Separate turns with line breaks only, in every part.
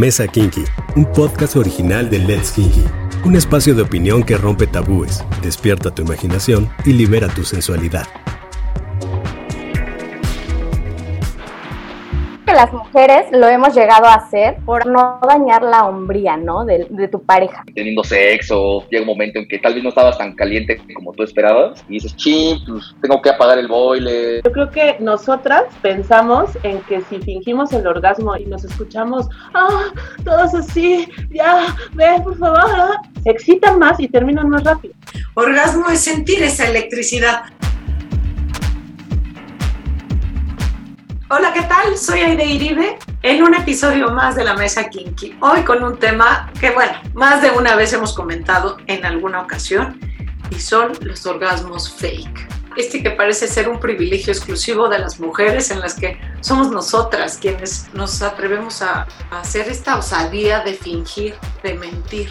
Mesa Kinky, un podcast original de Let's Kinky. Un espacio de opinión que rompe tabúes, despierta tu imaginación y libera tu sensualidad.
Las mujeres lo hemos llegado a hacer por no dañar la hombría, ¿no? De, de, tu pareja.
Teniendo sexo, llega un momento en que tal vez no estabas tan caliente como tú esperabas y dices, ching, pues tengo que apagar el boiler.
Yo creo que nosotras pensamos en que si fingimos el orgasmo y nos escuchamos, ah, todos así, ya, ve, por favor, se excitan más y terminan más rápido.
Orgasmo es sentir esa electricidad. Hola, ¿qué tal? Soy Aide Iribe en un episodio más de la Mesa Kinky. Hoy con un tema que, bueno, más de una vez hemos comentado en alguna ocasión y son los orgasmos fake. Este que parece ser un privilegio exclusivo de las mujeres en las que somos nosotras quienes nos atrevemos a, hacer esta osadía de fingir, de mentir,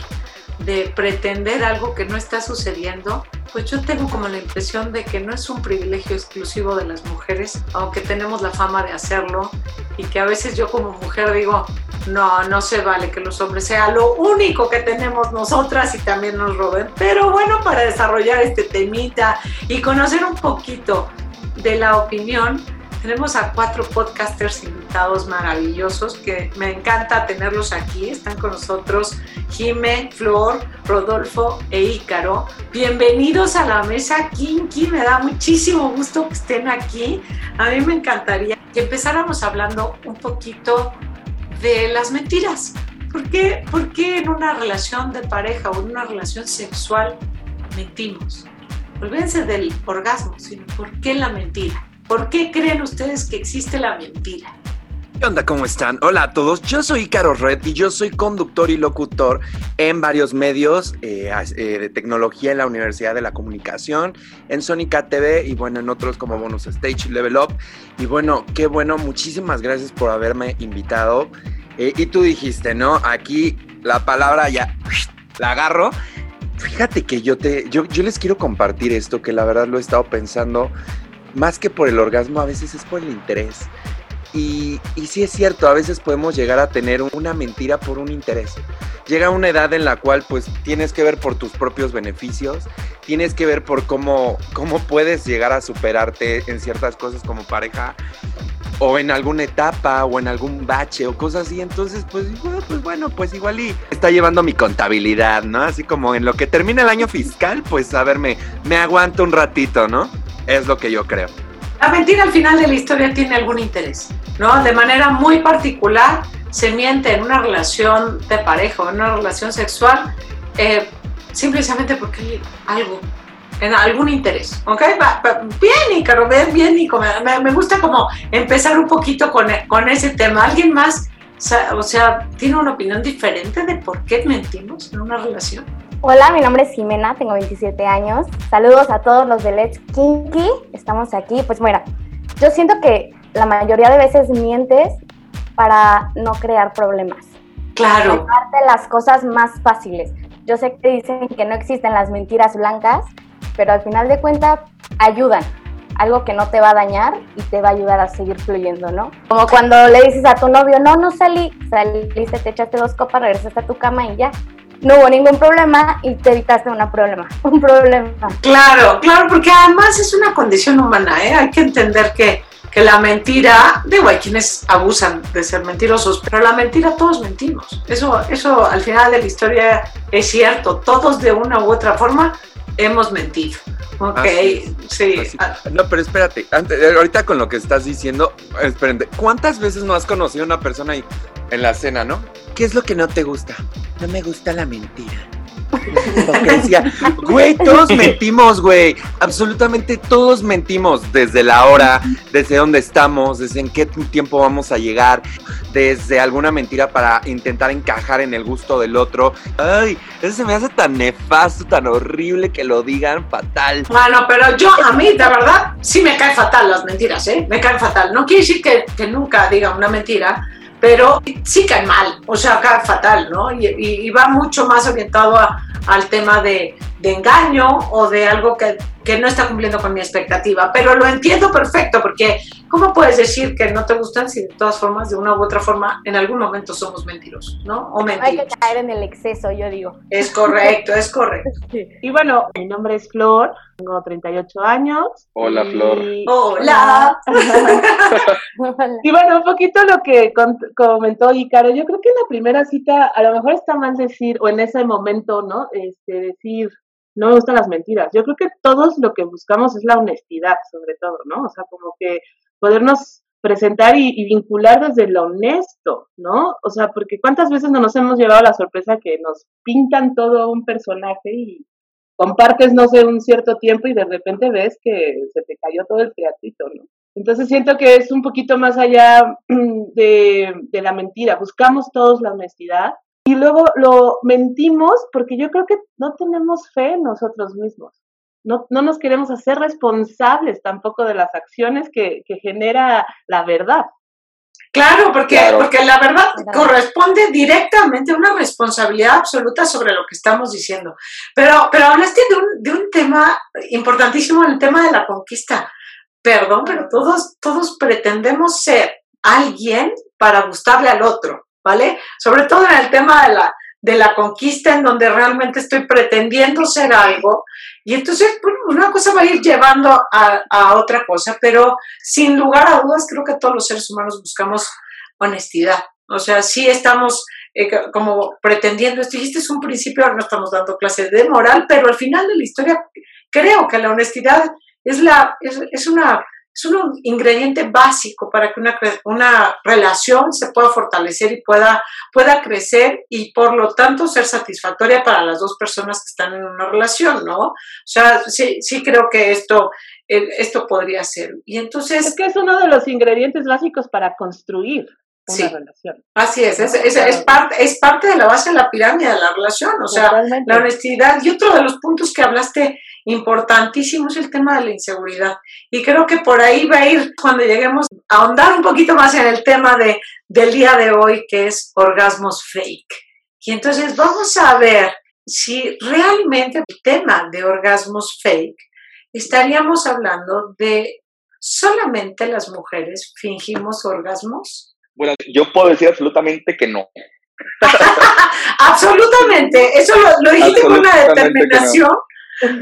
de pretender algo que no está sucediendo pues yo tengo como la impresión de que no es un privilegio exclusivo de las mujeres, aunque tenemos la fama de hacerlo y que a veces yo como mujer digo, no, no se vale que los hombres sea lo único que tenemos nosotras y también nos roben. Pero bueno, para desarrollar este temita y conocer un poquito de la opinión, tenemos a cuatro podcasters invitados maravillosos que me encanta tenerlos aquí. Están con nosotros Jime, Flor, Rodolfo e Ícaro. Bienvenidos a la mesa Kinky. Me da muchísimo gusto que estén aquí. A mí me encantaría que empezáramos hablando un poquito de las mentiras. ¿Por qué, ¿Por qué en una relación de pareja o en una relación sexual mentimos? Olvídense del orgasmo, sino ¿por qué la mentira? ¿Por qué creen ustedes que existe la mentira?
¿Qué onda? ¿Cómo están? Hola a todos, yo soy Caro Red y yo soy conductor y locutor en varios medios eh, eh, de tecnología en la Universidad de la Comunicación, en Sónica TV y bueno, en otros como Bonus Stage Level Up. Y bueno, qué bueno, muchísimas gracias por haberme invitado. Eh, y tú dijiste, ¿no? Aquí la palabra ya la agarro. Fíjate que yo te, yo, yo les quiero compartir esto que la verdad lo he estado pensando más que por el orgasmo, a veces es por el interés. Y, y sí es cierto, a veces podemos llegar a tener una mentira por un interés. Llega una edad en la cual pues tienes que ver por tus propios beneficios, tienes que ver por cómo, cómo puedes llegar a superarte en ciertas cosas como pareja o en alguna etapa o en algún bache o cosas así. Entonces, pues, pues bueno, pues igual y está llevando mi contabilidad, ¿no? Así como en lo que termina el año fiscal, pues a ver, me, me aguanto un ratito, ¿no? Es lo que yo creo.
La mentira al final de la historia tiene algún interés, ¿no? De manera muy particular se miente en una relación de pareja o en una relación sexual eh, simplemente porque hay algo, en algún interés, ¿ok? bien, Ícaro, bien, Nico, me, me, gusta como empezar un poquito con, con ese tema. ¿Alguien más, o sea, tiene una opinión diferente de por qué mentimos en una relación?
Hola, mi nombre es Jimena, tengo 27 años. Saludos a todos los de Let's Kinky. Estamos aquí. Pues bueno, yo siento que la mayoría de veces mientes para no crear problemas.
Claro.
de las cosas más fáciles. Yo sé que dicen que no existen las mentiras blancas, pero al final de cuentas ayudan. Algo que no te va a dañar y te va a ayudar a seguir fluyendo, ¿no? Como cuando le dices a tu novio, no, no salí, saliste, te echaste dos copas, regresaste a tu cama y ya no hubo ningún problema y te evitaste una problema, un problema.
Claro, claro, porque además es una condición humana, ¿eh? Hay que entender que, que la mentira, digo, hay quienes abusan de ser mentirosos, pero la mentira todos mentimos. Eso, eso al final de la historia es cierto, todos de una u otra forma hemos mentido. Ok, sí.
No, pero espérate, antes, ahorita con lo que estás diciendo, espérate, ¿cuántas veces no has conocido a una persona ahí en la cena, no? ¿Qué es lo que no te gusta? No me gusta la mentira. Hipocresía. Güey, todos mentimos, güey. Absolutamente todos mentimos. Desde la hora, desde dónde estamos, desde en qué tiempo vamos a llegar, desde alguna mentira para intentar encajar en el gusto del otro. Ay, eso se me hace tan nefasto, tan horrible que lo digan fatal.
Bueno, pero yo, a mí, de verdad, sí me caen fatal las mentiras, ¿eh? Me caen fatal. No quiere decir que, que nunca diga una mentira pero sí cae mal, o sea, cae fatal, ¿no? Y, va mucho más orientado al tema de, engaño o de algo que, no está cumpliendo con mi expectativa. Pero lo entiendo perfecto porque ¿cómo puedes decir que no te gustan si de todas formas, de una u otra forma, en algún momento somos mentirosos, ¿no? O
No hay que caer en el exceso, yo digo.
Es correcto, es correcto.
Y bueno, mi nombre es Flor, tengo 38 años.
Hola,
y-
Flor.
Hola.
Y bueno, un poquito lo que comentó Ícaro, yo creo que en la primera cita a lo mejor está mal decir, o en ese momento, ¿no? Este, decir, no me gustan las mentiras. Yo creo que todos lo que buscamos es la honestidad, sobre todo, ¿no? O sea, como que podernos presentar y, vincular desde lo honesto, ¿no? O sea, porque cuántas veces no nos hemos llevado la sorpresa que nos pintan todo un personaje y compartes, no sé, un cierto tiempo y de repente ves que se te cayó todo el teatrito, ¿no? Entonces siento que es un poquito más allá de, de la mentira. Buscamos todos la honestidad y luego lo mentimos porque yo creo que no tenemos fe en nosotros mismos. No, no nos queremos hacer responsables tampoco de las acciones que, que genera la verdad.
Claro, porque,
Claro.
porque la verdad corresponde directamente a una responsabilidad absoluta sobre lo que estamos diciendo. Pero, pero hablaste de un, de un tema importantísimo, el tema de la conquista. Perdón, pero todos, todos pretendemos ser alguien para gustarle al otro, ¿vale? Sobre todo en el tema de la, de la conquista, en donde realmente estoy pretendiendo ser algo. Y entonces, bueno, una cosa va a ir llevando a, a otra cosa, pero sin lugar a dudas, creo que todos los seres humanos buscamos honestidad. O sea, sí estamos eh, co- como pretendiendo esto, y este es un principio, ahora no estamos dando clases de moral, pero al final de la historia creo que la honestidad es, la, es, es una, es un ingrediente básico para que una, una relación se pueda fortalecer y pueda, pueda crecer y por lo tanto ser satisfactoria para las dos personas que están en una relación, ¿no? O sea, sí, sí creo que esto, eh, esto podría ser. Y
Es
entonces,
que es uno de los ingredientes básicos para construir una
Sí.
relación.
así es, es, es, es parte, es parte de la base de la pirámide de la relación, o sea,
Totalmente.
la honestidad. Y otro de los puntos que hablaste importantísimo es el tema de la inseguridad. Y creo que por ahí va a ir cuando lleguemos a ahondar un poquito más en el tema de, del día de hoy, que es orgasmos fake. Y entonces vamos a ver si realmente el tema de orgasmos fake estaríamos hablando de solamente las mujeres fingimos orgasmos.
Bueno, yo puedo decir absolutamente que no.
Absolutamente, eso lo, lo dijiste con una
que no.
determinación.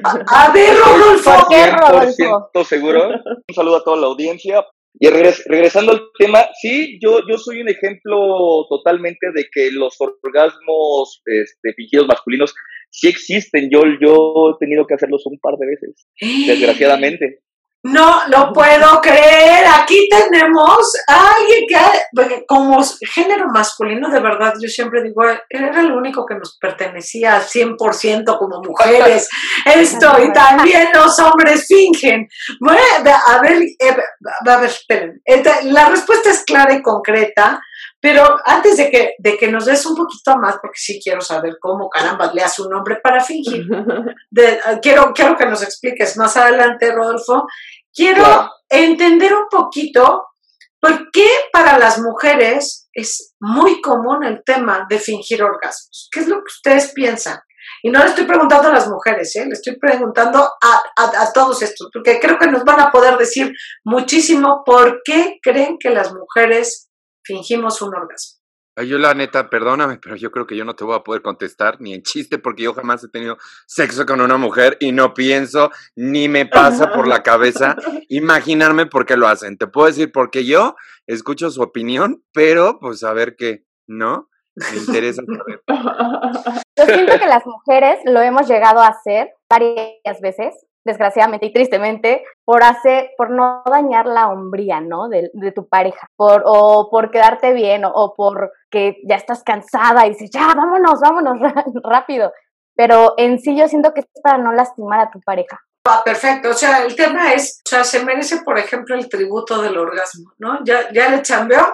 A, a ver, Rodolfo.
¿Por qué, Rodolfo?
100% seguro. Un saludo a toda la audiencia. Y regres- regresando al tema, sí, yo, yo soy un ejemplo totalmente de que los orgasmos este, fingidos masculinos sí existen. Yo, yo he tenido que hacerlos un par de veces, desgraciadamente.
No lo puedo creer. Aquí tenemos a alguien que como género masculino, de verdad, yo siempre digo, era el único que nos pertenecía al 100% como mujeres. Esto, y también los hombres fingen. Bueno, a ver, eh, a ver, esperen. La respuesta es clara y concreta, pero antes de que, de que nos des un poquito más, porque sí quiero saber cómo caramba le hace un hombre para fingir, de- quiero, quiero que nos expliques más adelante, Rodolfo. Quiero
Claro.
entender un poquito por qué para las mujeres es muy común el tema de fingir orgasmos. ¿Qué es lo que ustedes piensan? Y no le estoy preguntando a las mujeres, ¿eh? le estoy preguntando a, a- a todos estos, porque creo que nos van a poder decir muchísimo por qué creen que las mujeres fingimos un orgasmo.
Ay, yo la neta, perdóname, pero yo creo que yo no te voy a poder contestar ni en chiste porque yo jamás he tenido sexo con una mujer y no pienso ni me pasa por la cabeza imaginarme por qué lo hacen. Te puedo decir porque yo escucho su opinión, pero pues a ver qué, ¿no? Me interesa saber.
Yo siento que las mujeres lo hemos llegado a hacer varias veces, desgraciadamente y tristemente, por hacer, por no dañar la hombría, ¿no? De, de tu pareja, por, o por quedarte bien, o, por que ya estás cansada y dices, ya, vámonos, vámonos rápido. Pero en sí yo siento que es para no lastimar a tu pareja.
Ah, perfecto, o sea, el tema es, o sea, se merece, por ejemplo, el tributo del orgasmo, ¿no? Ya, ya le chambeó,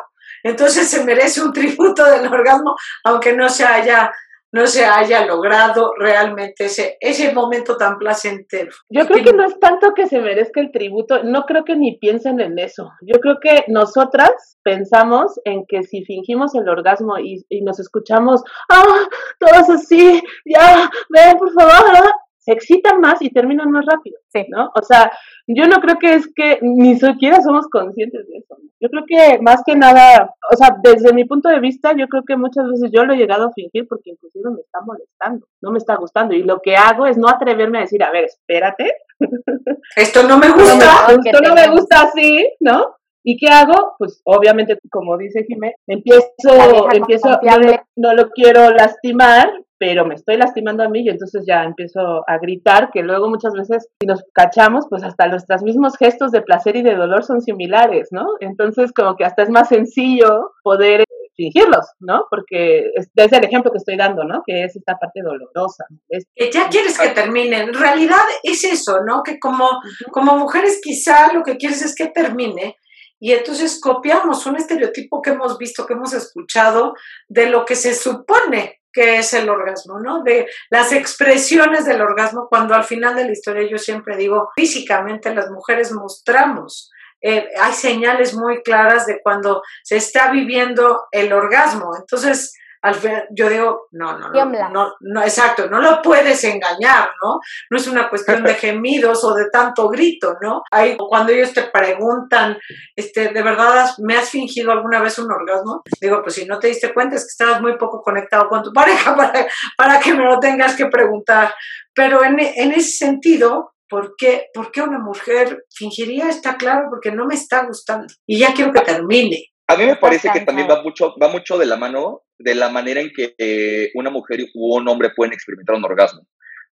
entonces se merece un tributo del orgasmo, aunque no se haya, no se haya logrado realmente ese, ese momento tan placentero.
Yo creo que no es tanto que se merezca el tributo, no creo que ni piensen en eso. Yo creo que nosotras pensamos en que si fingimos el orgasmo y, y nos escuchamos, ah, todos así, ya, ven, por favor, ah", se excitan más y terminan más rápido,
Sí.
¿no? O sea, yo no creo que es que ni siquiera somos conscientes de eso. Yo creo que más que nada, o sea, desde mi punto de vista, yo creo que muchas veces yo lo he llegado a fingir porque inclusive me está molestando, no me está gustando. Y lo que hago es no atreverme a decir, a ver, espérate,
Esto no me
no me,
gusta.
esto no me gusta así, ¿no? ¿Y qué hago? Pues obviamente, como dice Jimé, empiezo, empiezo, no, no lo quiero lastimar, pero me estoy lastimando a mí y entonces ya empiezo a gritar, que luego muchas veces si nos cachamos, pues hasta nuestros mismos gestos de placer y de dolor son similares, ¿no? Entonces como que hasta es más sencillo poder eh, fingirlos, ¿no? Porque es, es el ejemplo que estoy dando, ¿no? Que es esta parte dolorosa. Es-
ya quieres que termine. En realidad es eso, ¿no? Que como, como mujeres quizá lo que quieres es que termine. Y entonces copiamos un estereotipo que hemos visto, que hemos escuchado, de lo que se supone que es el orgasmo, ¿no? De las expresiones del orgasmo, cuando al final de la historia yo siempre digo, físicamente las mujeres mostramos, eh, hay señales muy claras de cuando se está viviendo el orgasmo. Entonces, al yo digo, no, no, no, no, no, exacto, no lo puedes engañar, ¿no? No es una cuestión de gemidos o de tanto grito, ¿no? Hay, cuando ellos te preguntan, este, ¿de verdad has- me has fingido alguna vez un orgasmo? Digo, pues si no te diste cuenta es que estabas muy poco conectado con tu pareja para, para que me lo tengas que preguntar. Pero en, en ese sentido, ¿por qué, ¿por qué una mujer fingiría? Está claro, porque no me está gustando. Y ya quiero que termine.
A mí me parece que también va mucho, va mucho de la mano de la manera en que eh, una mujer u un hombre pueden experimentar un orgasmo.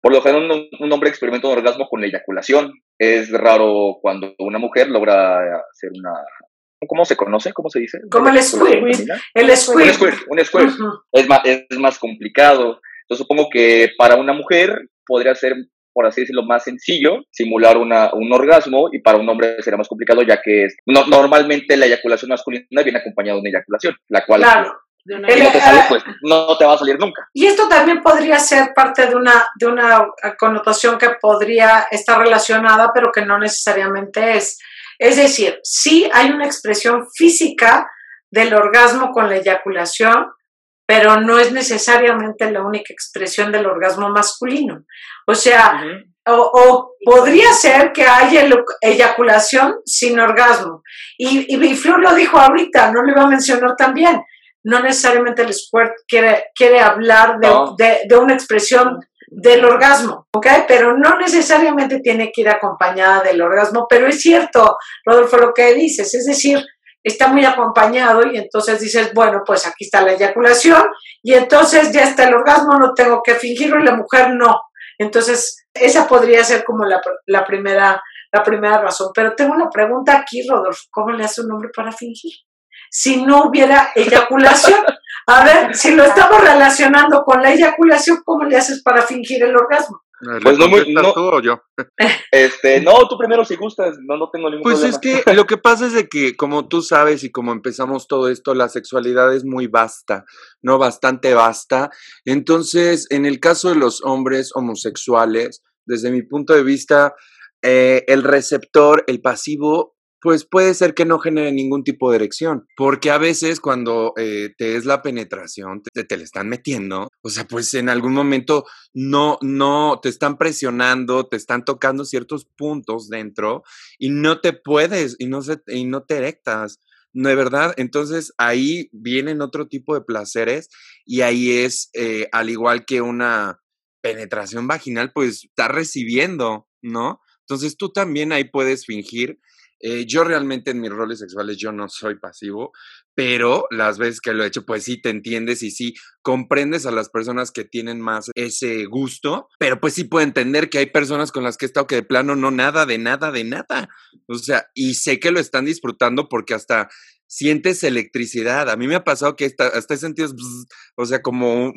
Por lo general, un, un hombre experimenta un orgasmo con la eyaculación. Es raro cuando una mujer logra hacer una... ¿Cómo se conoce? ¿Cómo se dice?
Como el squirt. El
Un
squirt.
un squirt. Es más, es más complicado. Entonces supongo que para una mujer podría ser, por así decirlo, más sencillo simular una, un orgasmo y para un hombre sería más complicado ya que es, no, normalmente la eyaculación masculina viene acompañada de una eyaculación, la cual
Claro.
de una-
si no te sale, pues no te va a salir nunca.
Y esto también podría ser parte de una, de una connotación que podría estar relacionada, pero que no necesariamente es. Es decir, sí hay una expresión física del orgasmo con la eyaculación, pero no es necesariamente la única expresión del orgasmo masculino. O sea, o, o podría ser que haya eyaculación sin orgasmo. Y, y, y Flor lo dijo ahorita, no lo iba a mencionar también. No necesariamente el squirt quiere, quiere hablar de,
No.
de- de una expresión del orgasmo, ¿ok? Pero no necesariamente tiene que ir acompañada del orgasmo, pero es cierto, Rodolfo, lo que dices, es decir, está muy acompañado y entonces dices, bueno, pues aquí está la eyaculación y entonces ya está el orgasmo, no tengo que fingirlo y la mujer no. Entonces, esa podría ser como la, la primera, la primera razón. Pero tengo una pregunta aquí, Rodolfo, ¿cómo le hace un hombre para fingir? Si no hubiera eyaculación, a ver, si lo estamos relacionando con la eyaculación, ¿cómo le haces para fingir el orgasmo?
¿Le
Pues no muy- no-
tú o yo?
Este, no, tú primero si gustas, no, no tengo ningún
Pues
problema.
es que lo que pasa es de que, como tú sabes y como empezamos todo esto, la sexualidad es muy vasta, ¿no? Bastante vasta. Entonces, en el caso de los hombres homosexuales, desde mi punto de vista, eh, el receptor, el pasivo, pues puede ser que no genere ningún tipo de erección, porque a veces cuando eh, te es la penetración, te, te le están metiendo, o sea, pues en algún momento no, no, te están presionando, te están tocando ciertos puntos dentro y no te puedes y no, se, y no te erectas. ¿No de verdad? Entonces ahí vienen otro tipo de placeres y ahí es, eh, al igual que una penetración vaginal, pues está recibiendo, ¿no? Entonces tú también ahí puedes fingir. Eh, yo realmente en mis roles sexuales yo no soy pasivo, pero las veces que lo he hecho, pues sí te entiendes y sí comprendes a las personas que tienen más ese gusto, pero pues sí puedo entender que hay personas con las que he estado que de plano no nada, de nada, de nada. O sea, y sé que lo están disfrutando porque hasta sientes electricidad. A mí me ha pasado que hasta, hasta he sentido, o sea, como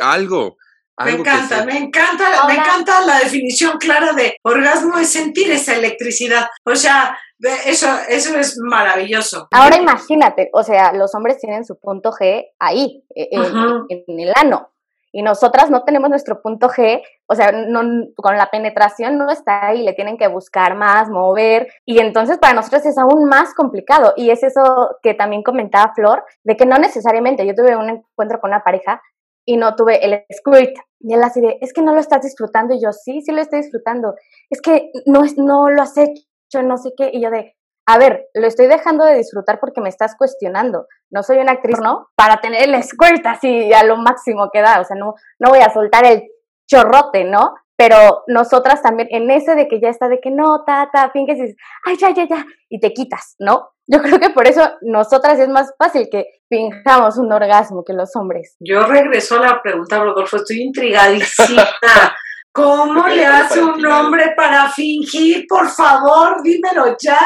algo.
Me encanta, me encanta, me encanta la definición clara de orgasmo es sentir esa electricidad. O sea, de- eso, eso es maravilloso.
Ahora imagínate, o sea, los hombres tienen su punto G ahí, e- en,
Ajá.
en el ano, y nosotras no tenemos nuestro punto G, o sea, no, con la penetración no está ahí, le tienen que buscar más, mover, y entonces para nosotros es aún más complicado, y es eso que también comentaba Flor, de que no necesariamente, yo tuve un encuentro con una pareja y no tuve el squirt. Y él así de, es que no lo estás disfrutando. Y yo, sí, sí lo estoy disfrutando. Es que no, no lo has hecho, no sé qué. Y yo de, a ver, lo estoy dejando de disfrutar porque me estás cuestionando. No soy una actriz, ¿no? Para tener el squirt así a lo máximo que da. O sea, no, no voy a soltar el chorrote, ¿no? Pero nosotras también, en ese de que ya está de que no, ta, ta, finges y dices, ay, ya, ya, ya, y te quitas, ¿no? Yo creo que por eso nosotras es más fácil que fingamos un orgasmo que los hombres.
Yo regreso a la pregunta, Rodolfo, estoy intrigadísima. ¿Cómo le hace un hombre para fingir? Por favor, dímelo ya.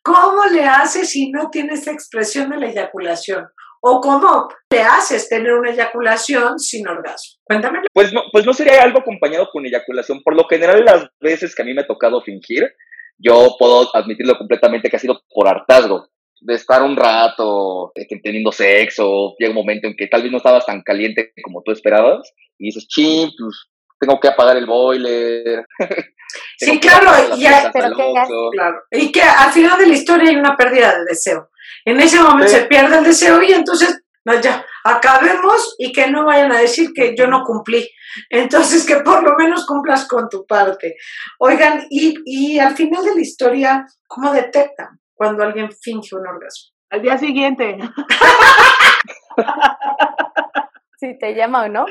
¿Cómo le hace si no tiene esa expresión de la eyaculación? ¿O cómo le haces tener una eyaculación sin orgasmo? Cuéntame.
Pues no, pues no sería algo acompañado con eyaculación. Por lo general, las veces que a mí me ha tocado fingir, yo puedo admitirlo completamente que ha sido por hartazgo. De estar un rato teniendo sexo, llega un momento en que tal vez no estabas tan caliente como tú esperabas, y dices, ching, pues tengo que apagar el boiler.
sí, claro, y, claro. y que al final de la historia hay una pérdida de deseo. En ese momento se pierde el deseo y entonces ya, acabemos y que no vayan a decir que yo no cumplí. Entonces, que por lo menos cumplas con tu parte. Oigan, y, y al final de la historia, ¿cómo detectan cuando alguien finge un orgasmo?
Al día siguiente.
si te llama o no.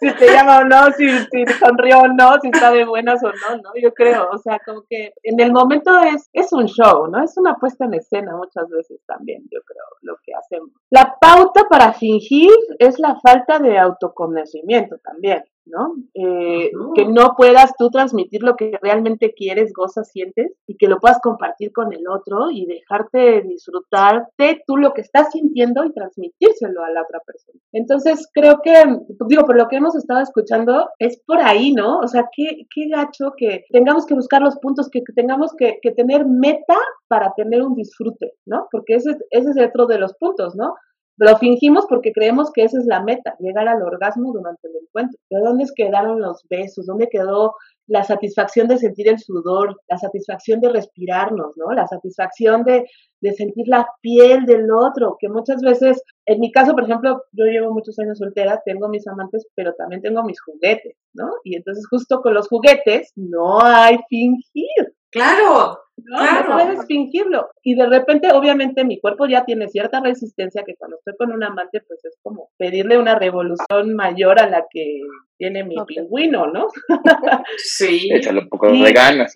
si te llama o no, si, si sonrió o no, si está de buenas o no, ¿no? Yo creo, o sea, como que en el momento es, es un show, ¿no? Es una puesta en escena muchas veces también, yo creo, lo que hacemos. La pauta para fingir es la falta de autoconocimiento también. ¿No? Eh, que no puedas tú transmitir lo que realmente quieres, gozas, sientes y que lo puedas compartir con el otro y dejarte disfrutarte tú lo que estás sintiendo y transmitírselo a la otra persona. Entonces, creo que, digo, por lo que hemos estado escuchando, es por ahí, ¿no? O sea, qué, qué gacho que tengamos que buscar los puntos, que, tengamos que, que, tener meta para tener un disfrute, ¿no? Porque ese, ese es otro de los puntos, ¿no? Lo fingimos porque creemos que esa es la meta, llegar al orgasmo durante el encuentro. ¿De dónde quedaron los besos? ¿Dónde quedó la satisfacción de sentir el sudor, la satisfacción de respirarnos, ¿no? La satisfacción de, de, sentir la piel del otro, que muchas veces, en mi caso, por ejemplo, yo llevo muchos años soltera, tengo mis amantes, pero también tengo mis juguetes, ¿no? Y entonces justo con los juguetes no hay fingir.
Claro,
no, no puedes fingirlo. Y de repente, obviamente, mi cuerpo ya tiene cierta resistencia que cuando estoy con un amante, pues es como pedirle una revolución mayor a la que tiene mi pingüino, ¿no?
sí.
Échale un poco de ganas.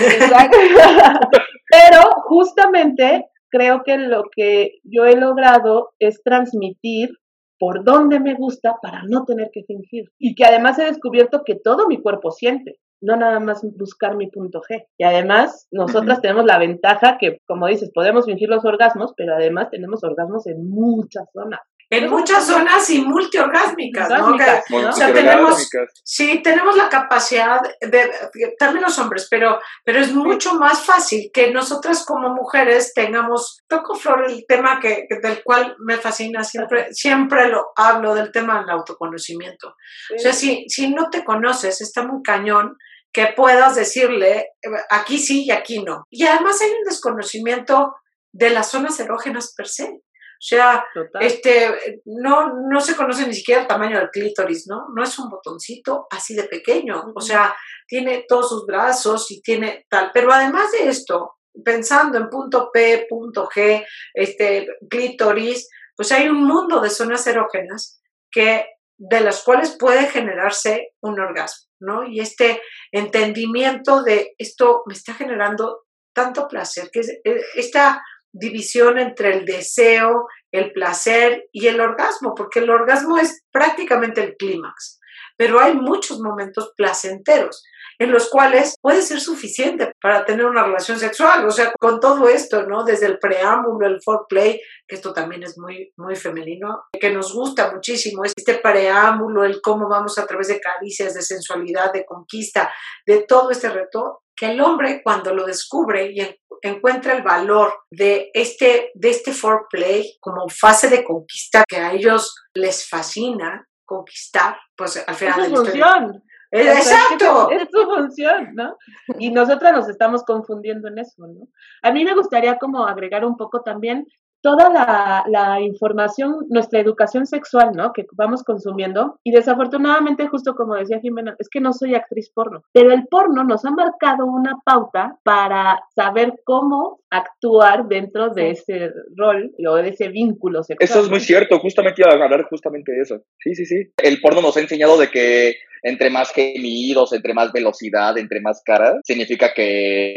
Exacto. Pero justamente creo que lo que yo he logrado es transmitir por dónde me gusta para no tener que fingir. Y que además he descubierto que todo mi cuerpo siente no nada más buscar mi punto G. Y además, nosotras tenemos la ventaja que, como dices, podemos fingir los orgasmos, pero además tenemos orgasmos en muchas zonas.
En muchas zonas y multiorgásmicas, ¿no? O sea, tenemos, sí, tenemos la capacidad de, también los hombres, pero, pero es mucho más fácil que nosotras como mujeres tengamos, toco flor el tema que, del cual me fascina, siempre, siempre lo hablo del tema del autoconocimiento. O sea, si, si no te conoces, está muy cañón que puedas decirle aquí sí y aquí no. Y además hay un desconocimiento de las zonas erógenas per se. O sea, este, no, no se conoce ni siquiera el tamaño del clítoris, ¿no? No es un botoncito así de pequeño. O sea, tiene todos sus brazos y tiene tal. Pero además de esto, pensando en punto P, punto G, este, clítoris, pues hay un mundo de zonas erógenas que, de las cuales puede generarse un orgasmo, ¿no? Y este entendimiento de esto me está generando tanto placer, que es, eh, esta división entre el deseo, el placer y el orgasmo, porque el orgasmo es prácticamente el clímax, pero hay muchos momentos placenteros en los cuales puede ser suficiente para tener una relación sexual, o sea, con todo esto, ¿no? Desde el preámbulo, el foreplay, que esto también es muy, muy femenino, que nos gusta muchísimo, este preámbulo, el cómo vamos a través de caricias, de sensualidad, de conquista, de todo este reto, que el hombre cuando lo descubre y encuentra el valor de este, de este foreplay como fase de conquista que a ellos les fascina conquistar, pues al final...
Es su función.
Exacto.
Es su función, ¿no? Y nosotras nos estamos confundiendo en eso, ¿no? A mí me gustaría como agregar un poco también toda la, la, información, nuestra educación sexual, ¿no? Que vamos consumiendo. Y desafortunadamente, justo como decía Jimena, es que no soy actriz porno. Pero el porno nos ha marcado una pauta para saber cómo actuar dentro de ese rol o de ese vínculo sexual.
Eso es muy cierto, justamente iba a hablar justamente de eso. Sí, sí, sí. El porno nos ha enseñado de que entre más gemidos, entre más velocidad, entre más caras, significa que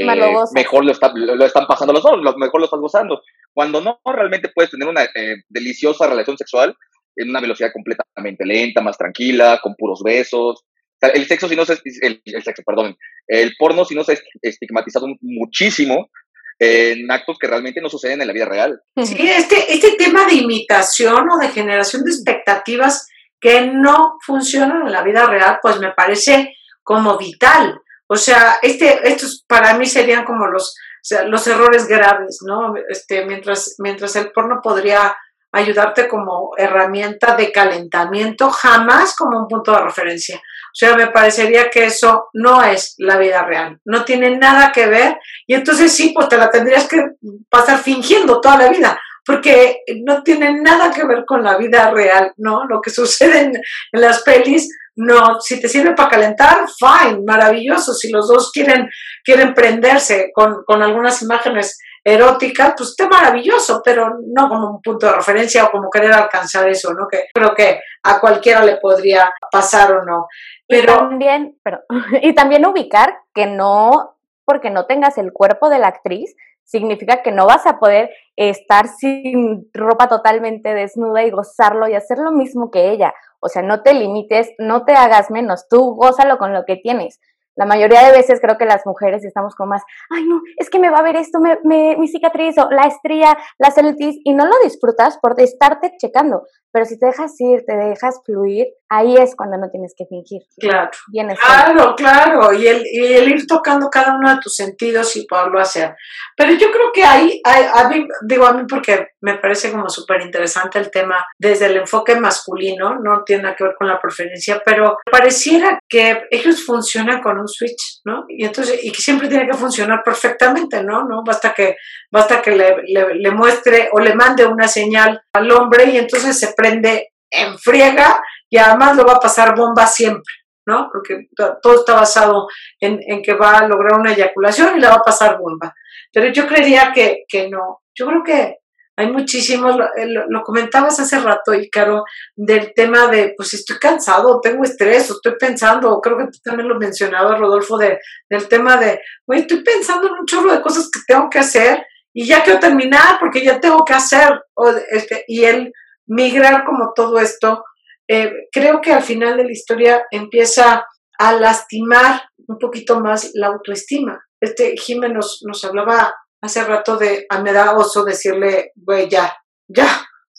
mejor lo, lo, están pasando los dos, mejor lo estás gozando. Cuando no, realmente puedes tener una eh, deliciosa relación sexual en una velocidad completamente lenta, más tranquila, con puros besos. el sexo, si no se, el, el sexo, perdón, el porno, si no se ha estigmatizado muchísimo, en actos que realmente no suceden en la vida real.
Sí, este, este tema de imitación o de generación de expectativas que no funcionan en la vida real, pues me parece como vital. O sea, este, estos para mí serían como los, los errores graves, ¿no? Este, mientras, mientras el porno podría ayudarte como herramienta de calentamiento, jamás como un punto de referencia. O sea, me parecería que eso no es la vida real, no tiene nada que ver y entonces sí, pues te la tendrías que pasar fingiendo toda la vida, porque no tiene nada que ver con la vida real, ¿no? Lo que sucede en, las pelis, no, si te sirve para calentar, fine, maravilloso, si los dos quieren, quieren prenderse con, con algunas imágenes erótica, pues está maravilloso, pero no como un punto de referencia o como querer alcanzar eso, ¿no? Que creo que a cualquiera le podría pasar o no. Pero...
Y también, pero, y también ubicar que no, porque no tengas el cuerpo de la actriz, significa que no vas a poder estar sin ropa totalmente desnuda y gozarlo y hacer lo mismo que ella. O sea, no te limites, no te hagas menos, tú gózalo con lo que tienes. La mayoría de veces creo que las mujeres estamos como más, ay no, es que me va a ver esto, me, mi cicatriz o la estría, la celulitis, y no lo disfrutas por estarte checando. Pero si te dejas ir, te dejas fluir, ahí es cuando no tienes que fingir.
Claro. claro, claro. Y el, y el, ir tocando cada uno de tus sentidos y poderlo hacer. Pero yo creo que ahí, a mí, digo a mí porque me parece como súper interesante el tema desde el enfoque masculino, no tiene nada que ver con la preferencia, pero pareciera que ellos funcionan con un switch, ¿no? Y entonces, y que siempre tiene que funcionar perfectamente, ¿no? ¿No? Basta que, basta que le, le, muestre o le mande una señal al hombre y entonces se prende en friega y además lo va a pasar bomba siempre, ¿no? Porque todo está basado en, en, que va a lograr una eyaculación y la va a pasar bomba. Pero yo creería que, que no. Yo creo que hay muchísimos, eh, lo, comentabas hace rato, Ícaro, del tema de, pues estoy cansado, tengo estrés, o estoy pensando, creo que tú también lo mencionabas, Rodolfo, de, del tema de, güey, estoy pensando en un chorro de cosas que tengo que hacer y ya quiero terminar porque ya tengo que hacer, este, y el migrar como todo esto, eh, creo que al final de la historia empieza a lastimar un poquito más la autoestima. Este Jiménez nos, nos hablaba hace rato de, a ah, me da oso decirle, güey, ya, ya,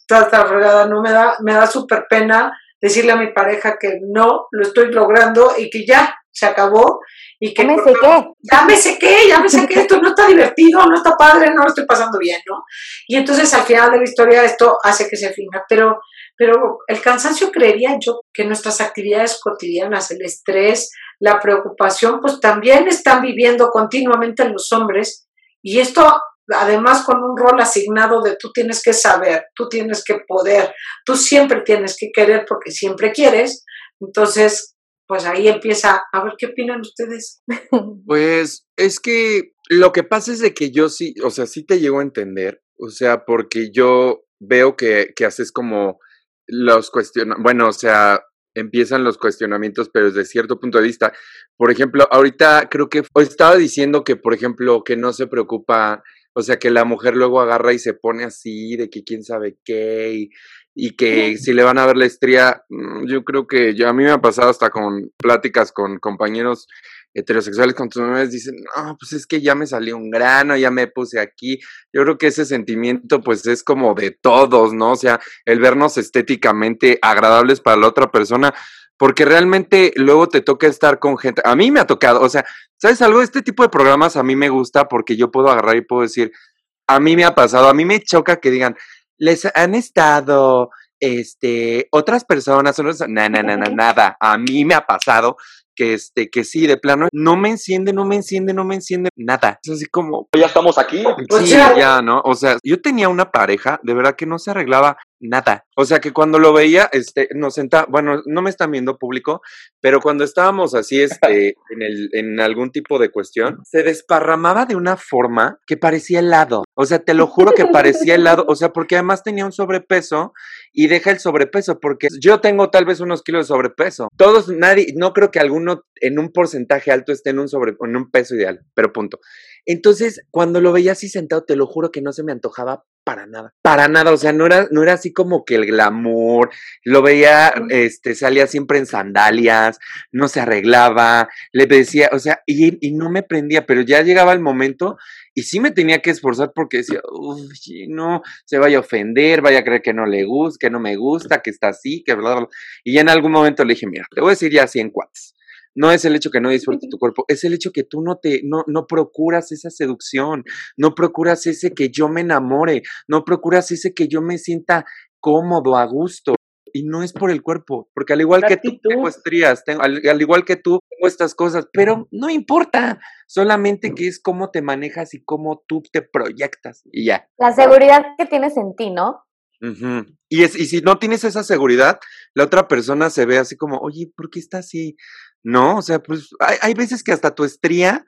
está, fregada, no me da, me da súper pena decirle a mi pareja que no lo estoy logrando y que ya se acabó y que
ya me sequé,
ya me sequé, ya me sequé, esto no está divertido, no está padre, no lo estoy pasando bien, ¿no? Y entonces al final de la historia esto hace que se finja, pero, pero el cansancio creería yo que nuestras actividades cotidianas, el estrés, la preocupación, pues también están viviendo continuamente en los hombres y esto, además, con un rol asignado de tú tienes que saber, tú tienes que poder, tú siempre tienes que querer porque siempre quieres. Entonces, pues ahí empieza, a ver qué opinan ustedes.
Pues es que lo que pasa es de que yo sí, o sea, sí te llego a entender, o sea, porque yo veo que, que haces como los cuestionamientos, bueno, o sea, empiezan los cuestionamientos, pero desde cierto punto de vista. Por ejemplo, ahorita creo que estaba diciendo que, por ejemplo, que no se preocupa, o sea, que la mujer luego agarra y se pone así, de que quién sabe qué, y, que si le van a ver la estría, mm, yo creo que yo, a mí me ha pasado hasta con pláticas con compañeros heterosexuales con tus mamás dicen, no, pues es que ya me salió un grano, ya me puse aquí. Yo creo que ese sentimiento pues es como de todos, ¿no? O sea, el vernos estéticamente agradables para la otra persona, porque realmente luego te toca estar con gente, a mí me ha tocado, o sea, ¿sabes algo? Este tipo de programas a mí me gusta porque yo puedo agarrar y puedo decir, a mí me ha pasado, a mí me choca que digan, les han estado este, otras personas, no, no, no, nada. A mí me ha pasado que este, que sí, de plano, no me enciende, no me enciende, no me enciende nada. Es así como.
Ya estamos aquí.
Sí, ya, ¿no? O sea, yo tenía una pareja, de verdad que no se arreglaba nada. O sea que cuando lo veía, este, nos sentaba, bueno, no me están viendo público, pero cuando estábamos así, este, en el, en algún tipo de cuestión, se desparramaba de una forma que parecía helado. O sea, te lo juro que parecía helado. O sea, porque además tenía un sobrepeso y deja el sobrepeso, porque yo tengo tal vez unos kilos de sobrepeso. Todos, nadie, no creo que alguno en un porcentaje alto esté en un sobre, en un peso ideal, pero punto. Entonces, cuando lo veía así sentado, te lo juro que no se me antojaba para nada, para nada, o sea, no era, no era así como que el glamour, lo veía, este, salía siempre en sandalias, no se arreglaba, le decía, o sea, y, y no me prendía, pero ya llegaba el momento y sí me tenía que esforzar porque decía, uy, no, se vaya a ofender, vaya a creer que no le gusta, que no me gusta, que está así, que bla, bla, bla. Y ya en algún momento le dije, mira, te voy a decir ya 100 cuates no es el hecho que no disfrutes tu cuerpo, es el hecho que tú no te, no, no procuras esa seducción, no procuras ese que yo me enamore, no procuras ese que yo me sienta cómodo, a gusto. Y no es por el cuerpo, porque al igual que tú tengo estrías, tengo, al, igual que tú tengo estas cosas, pero no importa, solamente que es cómo te manejas y cómo tú te proyectas y ya.
La seguridad que tienes en ti, ¿no?
y, es, y si no tienes esa seguridad, la otra persona se ve así como, oye, ¿por qué está así? No, o sea, pues hay, hay veces que hasta tu estría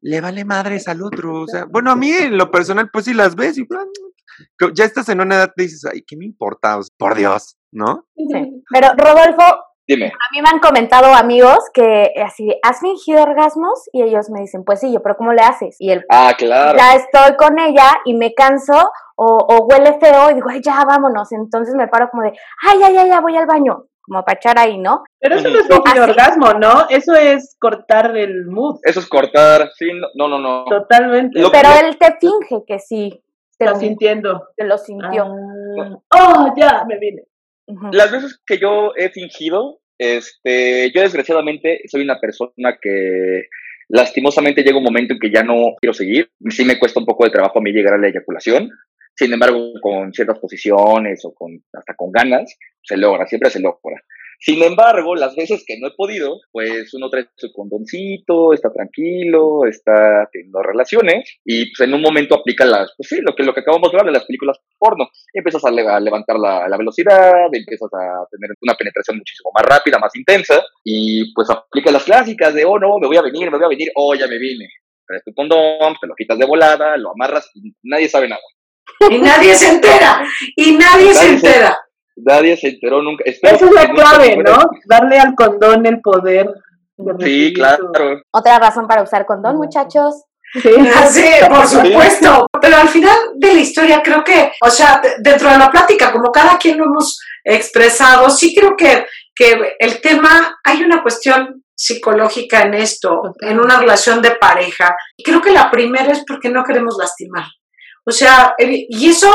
le vale madres al otro. O sea, bueno, a mí en lo personal, pues sí las ves y ya estás en una edad, te dices, ay, ¿qué me importa? por Dios, ¿no?
Sí. Pero Rodolfo,
Dime.
A mí me han comentado amigos que así, ¿has fingido orgasmos? Y ellos me dicen, pues sí, yo, pero ¿cómo le haces? Y él,
ah, claro.
Ya estoy con ella y me canso o, o huele feo y digo, ay, ya, vámonos. Entonces me paro como de, ay, ya, ya, ya, voy al baño como para echar ahí, ¿no?
Pero eso no es fingir orgasmo, ¿no? Eso es cortar el mood.
Eso es cortar, sí, no, no, no.
Totalmente.
Pero él te finge que sí.
Te lo sintiendo.
Te lo sintió.
Ah. Oh, ya, me vine.
Las veces que yo he fingido, este, yo desgraciadamente soy una persona que lastimosamente llega un momento en que ya no quiero seguir. Sí me cuesta un poco de trabajo a mí llegar a la eyaculación. Sin embargo, con ciertas posiciones o con hasta con ganas, se logra, siempre se logra. Sin embargo, las veces que no he podido, pues uno trae su condoncito, está tranquilo, está teniendo relaciones y pues en un momento aplica las, pues sí, lo que, lo que acabamos de hablar de las películas porno. empiezas a, levantar la, la, velocidad, empiezas a tener una penetración muchísimo más rápida, más intensa y pues aplica las clásicas de, oh no, me voy a venir, me voy a venir, oh ya me vine. Traes tu condón, te lo quitas de volada, lo amarras y nadie sabe nada.
Y nadie se entera. Y nadie, se entera.
nadie se enteró nunca.
Esa es la clave, ¿no? Darle al condón el poder.
Sí, claro.
Otra razón para usar condón, muchachos.
Sí, sí, por supuesto. Pero al final de la historia creo que, o sea, dentro de la plática, como cada quien lo hemos expresado, sí creo que, que el tema, hay una cuestión psicológica en esto, en una relación de pareja. Y creo que la primera es porque no queremos lastimar. O sea, y eso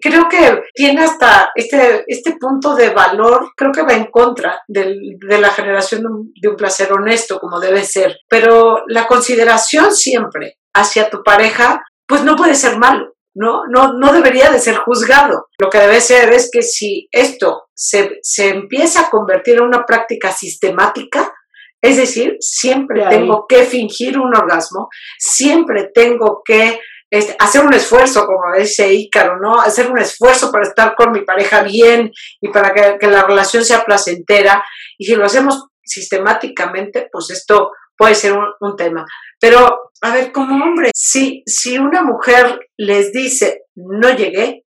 creo que tiene hasta este, este punto de valor, creo que va en contra del, de la generación de un, placer honesto, como debe ser. Pero la consideración siempre hacia tu pareja, pues no puede ser malo. ¿no? No, no debería de ser juzgado. Lo que debe ser es que si esto se, se empieza a convertir en una práctica sistemática, es decir, siempre tengo que fingir un orgasmo, siempre tengo que este, hacer un esfuerzo, como dice Ícaro, ¿no? Hacer un esfuerzo para estar con mi pareja bien y para que, la relación sea placentera. Y si lo hacemos sistemáticamente, pues esto puede ser un, tema. Pero, a ver, como hombre, si, si una mujer les dice, no llegué,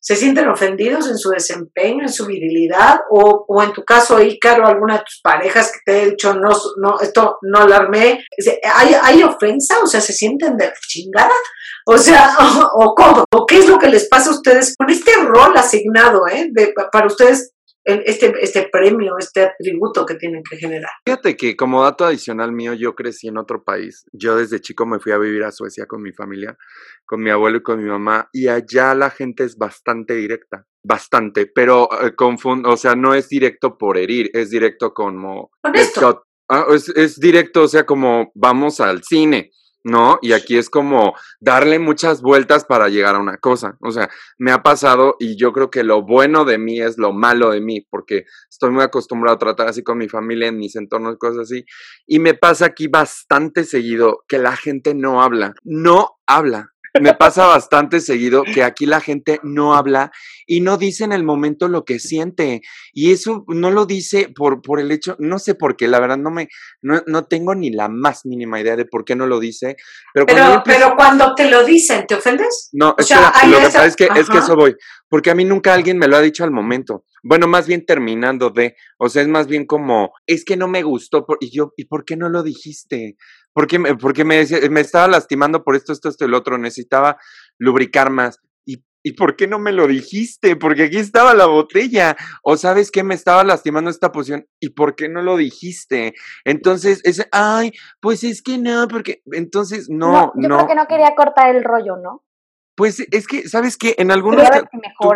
se sienten ofendidos en su desempeño, en su virilidad, o, o en tu caso, Ícaro, alguna de tus parejas que te he dicho, no, no, esto no lo armé, ¿hay, ¿hay ofensa? O sea, ¿se sienten de chingada? O sea, o, cómo, o qué es lo que les pasa a ustedes con este rol asignado, ¿eh? De, para ustedes este, este premio, este atributo que tienen que generar.
Fíjate que como dato adicional mío, yo crecí en otro país. Yo desde chico me fui a vivir a Suecia con mi familia, con mi abuelo y con mi mamá, y allá la gente es bastante directa, bastante, pero eh, o sea, no es directo por herir, es directo como...
Honesto.
Ah, es, es directo, o sea, como vamos al cine ¿no? Y aquí es como darle muchas vueltas para llegar a una cosa. O sea, me ha pasado y yo creo que lo bueno de mí es lo malo de mí, porque estoy muy acostumbrado a tratar así con mi familia, en mis entornos, cosas así. Y me pasa aquí bastante seguido que la gente no habla, no habla me pasa bastante seguido que aquí la gente no habla y no dice en el momento lo que siente. Y eso no lo dice por, por el hecho, no sé por qué, la verdad no me, no, no tengo ni la más mínima idea de por qué no lo dice. Pero,
cuando, pero, cuando te lo dicen, ¿te ofendes?
No, es que es que eso voy, porque a mí nunca alguien me lo ha dicho al momento. Bueno, más bien terminando de, o sea, es más bien como, es que no me gustó, y yo, ¿y por qué no lo dijiste? Porque me, porque me, me estaba lastimando por esto, esto, esto, el otro, necesitaba lubricar más. ¿Y, ¿Y por qué no me lo dijiste? Porque aquí estaba la botella. O sabes qué me estaba lastimando esta poción. ¿Y por qué no lo dijiste? Entonces, es, ay, pues es que no, porque entonces no, no.
Yo creo que no quería cortar el rollo, ¿no?
Pues es que, ¿sabes qué? En algunos casos,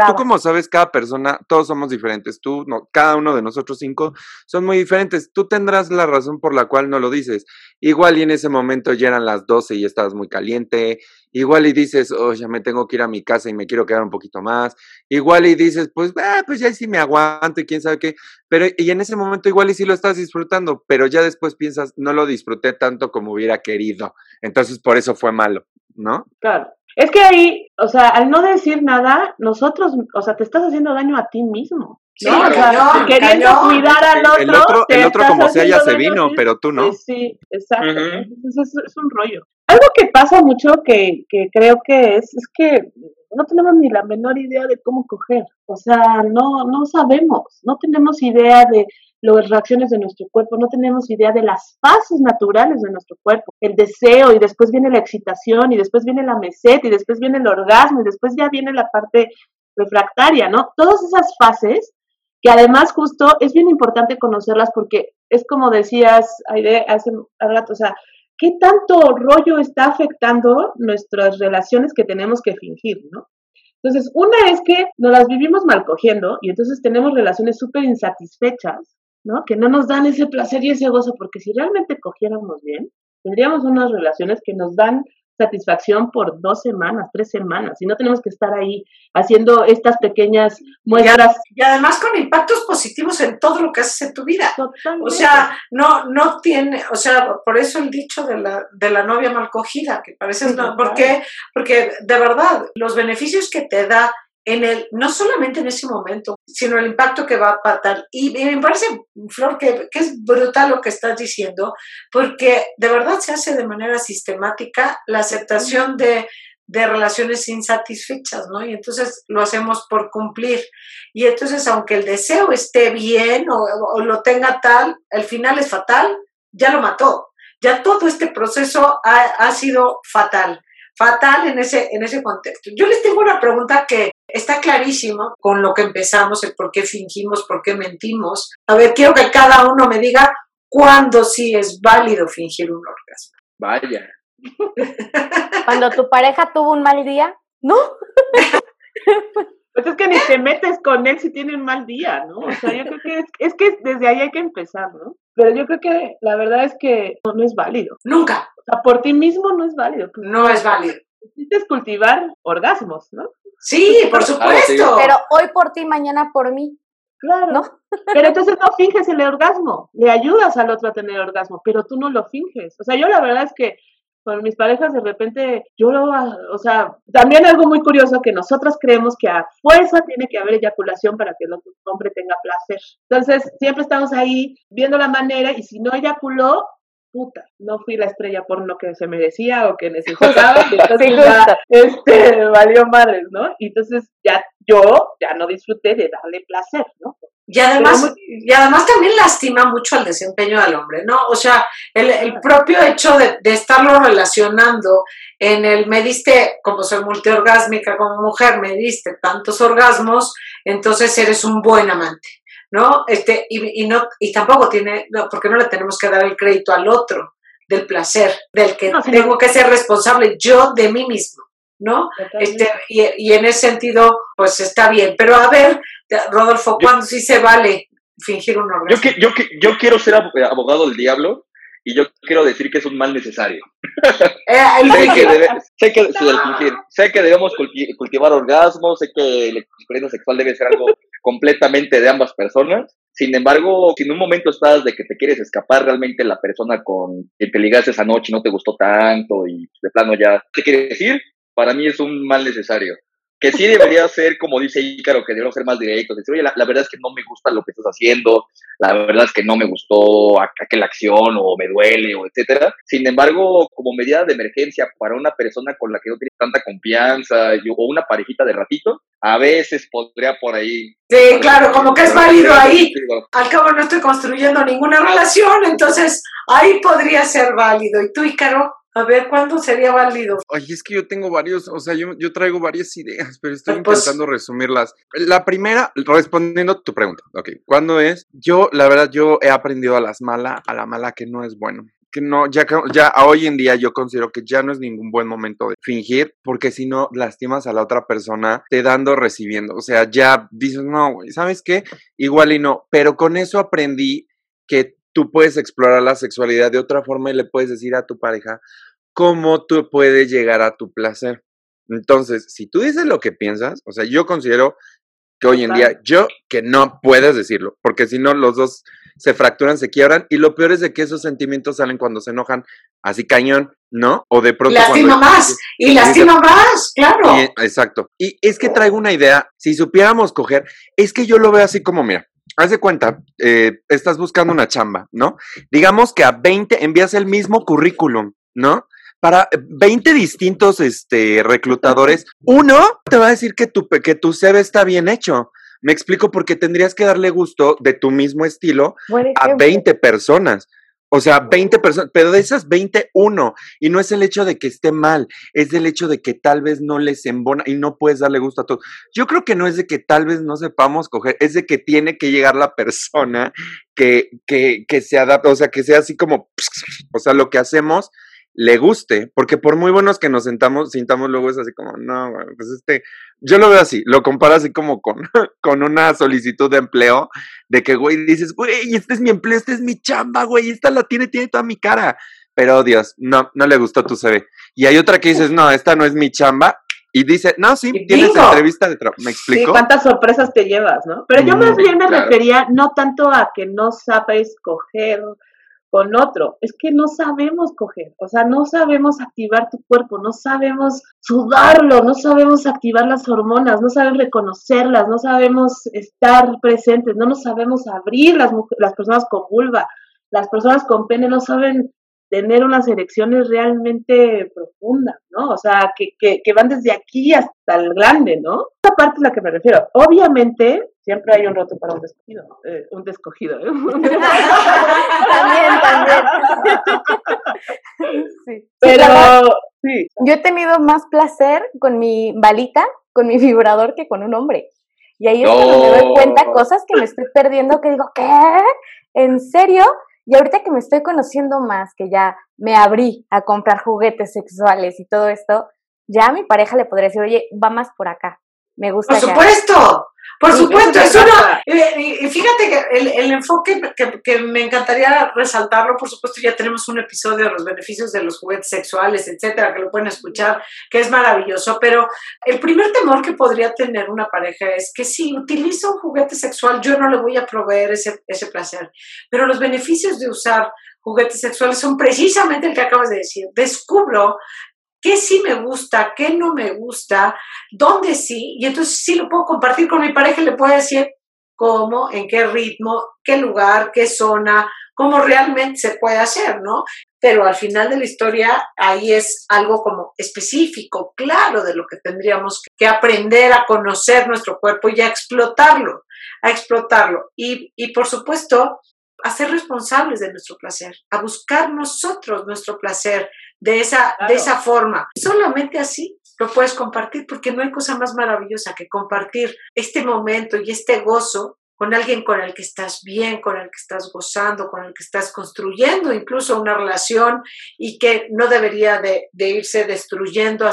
tú, como sabes, cada persona, todos somos diferentes. Tú, no, cada uno de nosotros cinco son muy diferentes. Tú tendrás la razón por la cual no lo dices. Igual y en ese momento ya eran las 12 y estabas muy caliente. Igual y dices, oh, ya me tengo que ir a mi casa y me quiero quedar un poquito más. Igual y dices, pues, ah, pues ya sí me aguanto y quién sabe qué. Pero, y en ese momento igual y sí lo estás disfrutando, pero ya después piensas, no lo disfruté tanto como hubiera querido. Entonces, por eso fue malo, ¿no?
Claro. Es que ahí, o sea, al no decir nada, nosotros, o sea, te estás haciendo daño a ti mismo.
Sí, o sea,
queriendo cuidar al otro.
El otro, el otro como sea ya se vino, pero tú no.
Sí, exacto. Entonces es, un rollo. Algo que pasa mucho que, que creo que es, es que no tenemos ni la menor idea de cómo coger. O sea, no, no sabemos, no tenemos idea de las reacciones de nuestro cuerpo, no tenemos idea de las fases naturales de nuestro cuerpo, el deseo y después viene la excitación y después viene la meseta y después viene el orgasmo y después ya viene la parte refractaria, ¿no? Todas esas fases que además justo es bien importante conocerlas porque es como decías Aide, hace rato, o sea, ¿qué tanto rollo está afectando nuestras relaciones que tenemos que fingir, ¿no? Entonces, una es que nos las vivimos mal cogiendo y entonces tenemos relaciones súper insatisfechas ¿no? Que no nos dan ese placer y ese gozo, porque si realmente cogiéramos bien, tendríamos unas relaciones que nos dan satisfacción por dos semanas, tres semanas, y no tenemos que estar ahí haciendo estas pequeñas muestras.
Y, además con impactos positivos en todo lo que haces en tu vida. O sea, no, no tiene, o sea, por eso el dicho de la, de la novia mal cogida, que parece, no, porque, porque de verdad, los beneficios que te da en el, no solamente en ese momento, sino el impacto que va a patar. Y, me parece, Flor, que, que, es brutal lo que estás diciendo, porque de verdad se hace de manera sistemática la aceptación de, de relaciones insatisfechas, ¿no? Y entonces lo hacemos por cumplir. Y entonces, aunque el deseo esté bien o, o lo tenga tal, el final es fatal, ya lo mató. Ya todo este proceso ha, ha sido fatal fatal en ese, en ese contexto. Yo les tengo una pregunta que está clarísimo con lo que empezamos, el por qué fingimos, por qué mentimos. A ver, quiero que cada uno me diga cuándo sí es válido fingir un orgasmo.
Vaya.
Cuando tu pareja tuvo un mal día, ¿no?
Pues es que ni te metes con él si tiene un mal día, ¿no? O sea, yo creo que es, es que desde ahí hay que empezar, ¿no? Pero yo creo que la verdad es que no, es válido.
Nunca.
O sea, por ti mismo no es válido.
No es válido.
Necesitas cultivar orgasmos, ¿no?
Sí, por supuesto.
Pero hoy por ti, mañana por mí.
Claro. ¿no? Pero entonces no finges el orgasmo. Le ayudas al otro a tener orgasmo, pero tú no lo finges. O sea, yo la verdad es que con mis parejas de repente yo lo, o sea, también algo muy curioso que nosotros creemos que a fuerza tiene que haber eyaculación para que el otro hombre tenga placer. Entonces, siempre estamos ahí viendo la manera y si no eyaculó, puta, no fui la estrella por lo que se merecía o que necesitaba, y entonces ya, este, valió madres, ¿no? Y entonces ya yo ya no disfruté de darle placer, ¿no?
Y además, y además también lastima mucho al desempeño del hombre, ¿no? O sea, el, el propio hecho de, de, estarlo relacionando en el me diste, como soy multiorgásmica como mujer, me diste tantos orgasmos, entonces eres un buen amante. ¿No? Este, y, y, no, y tampoco tiene, no, porque no le tenemos que dar el crédito al otro del placer, del que tengo que ser responsable yo de mí mismo, ¿no? Este, y, y, en ese sentido, pues está bien. Pero a ver, Rodolfo, ¿cuándo sí se vale fingir un orgasmo?
Yo, que, yo, yo quiero ser abogado del diablo y yo quiero decir que es un mal necesario.
Eh,
sé, que sé, que, debemos cultivar orgasmos, sé que la experiencia sexual debe ser algo completamente de ambas personas. Sin embargo, si en un momento estás de que te quieres escapar realmente la persona con que te ligaste esa noche no te gustó tanto y de plano ya te quiere decir, para mí es un mal necesario que sí debería ser, como dice Ícaro, que debería ser más directo. Decir, oye, la, verdad es que no me gusta lo que estás haciendo, la verdad es que no me gustó aquella acción o me duele o etcétera. Sin embargo, como medida de emergencia para una persona con la que no tienes tanta confianza o una parejita de ratito, a veces podría por ahí.
Sí, claro, como que es válido ahí. Al cabo no estoy construyendo ninguna relación, entonces ahí podría ser válido. ¿Y tú, Ícaro? A ver, ¿cuándo sería válido?
Oye, es que yo tengo varios, o sea, yo, yo traigo varias ideas, pero estoy pues intentando resumirlas. La primera, respondiendo a tu pregunta, ok, ¿cuándo es? Yo, la verdad, yo he aprendido a las malas, a la mala que no es bueno. Que no, ya, ya hoy en día yo considero que ya no es ningún buen momento de fingir, porque si no lastimas a la otra persona te dando, recibiendo. O sea, ya dices, no, güey, ¿sabes qué? Igual y no, pero con eso aprendí que tú puedes explorar la sexualidad de otra forma y le puedes decir a tu pareja cómo tú puedes llegar a tu placer. Entonces, si tú dices lo que piensas, o sea, yo considero que hoy en día yo que no puedes decirlo, porque si no los dos se fracturan, se quiebran y lo peor es de que esos sentimientos salen cuando se enojan así cañón, ¿no? O de pronto
lastima más y lastima más, claro.
exacto. Y es que traigo una idea, si supiéramos coger, es que yo lo veo así como mira, haz de cuenta, eh, estás buscando una chamba, ¿no? Digamos que a 20 envías el mismo currículum, ¿no? Para 20 distintos este, reclutadores, uno te va a decir que tu, que tu CV está bien hecho. Me explico porque tendrías que darle gusto de tu mismo estilo a 20 personas. O sea, 20 personas, pero de esas 20, uno. Y no es el hecho de que esté mal, es el hecho de que tal vez no les embona y no puedes darle gusto a todos. Yo creo que no es de que tal vez no sepamos coger, es de que tiene que llegar la persona que, que, que se adapta, o sea, que sea así como, o sea, lo que hacemos le guste, porque por muy buenos que nos sentamos, sintamos luego es así como, no, pues este, yo lo veo así, lo comparo así como con, con una solicitud de empleo, de que, güey, dices, güey, este es mi empleo, este es mi chamba, güey, esta la tiene, tiene toda mi cara, pero Dios, no, no le gustó tu CV. Y hay otra que dices, no, esta no es mi chamba, y dice, no, sí, tienes entrevista de trabajo. ¿Me explico?
Sí, cuántas sorpresas te llevas, ¿no? Pero yo más bien me refería no tanto a que no sabes coger con otro. Es que no sabemos coger, o sea, no sabemos activar tu cuerpo, no sabemos sudarlo, no sabemos activar las hormonas, no sabemos reconocerlas, no sabemos estar presentes, no nos sabemos abrir las, las personas con vulva, las personas con pene no saben tener unas elecciones realmente profundas, ¿no? O sea, que, que, que van desde aquí hasta el grande, ¿no? Esa parte es la que me refiero. Obviamente, siempre hay un roto para un descogido, eh, un descogido. ¿eh?
también, también. sí.
Pero, sí.
Yo he tenido más placer con mi balita, con mi vibrador, que con un hombre. Y ahí es cuando me doy cuenta cosas que me estoy perdiendo, que digo, ¿qué? ¿En serio? Y ahorita que me estoy conociendo más, que ya me abrí a comprar juguetes sexuales y todo esto, ya a mi pareja le podría decir, oye, va más por acá. Me gusta.
Por supuesto, por supuesto. Eso no, y fíjate que el, enfoque que, me encantaría resaltarlo, por supuesto, ya tenemos un episodio de los beneficios de los juguetes sexuales, etcétera, que lo pueden escuchar, que es maravilloso. Pero el primer temor que podría tener una pareja es que si utilizo un juguete sexual, yo no le voy a proveer ese, ese placer. Pero los beneficios de usar juguetes sexuales son precisamente el que acabas de decir. Descubro qué sí me gusta, qué no me gusta, dónde sí, y entonces sí lo puedo compartir con mi pareja y le puedo decir cómo, en qué ritmo, qué lugar, qué zona, cómo realmente se puede hacer, ¿no? Pero al final de la historia ahí es algo como específico, claro, de lo que tendríamos que aprender a conocer nuestro cuerpo y a explotarlo, a explotarlo. Y, y por supuesto, a ser responsables de nuestro placer, a buscar nosotros nuestro placer de esa, de esa forma. Solamente así lo puedes compartir porque no hay cosa más maravillosa que compartir este momento y este gozo con alguien con el que estás bien, con el que estás gozando, con el que estás construyendo incluso una relación y que no debería de, irse destruyendo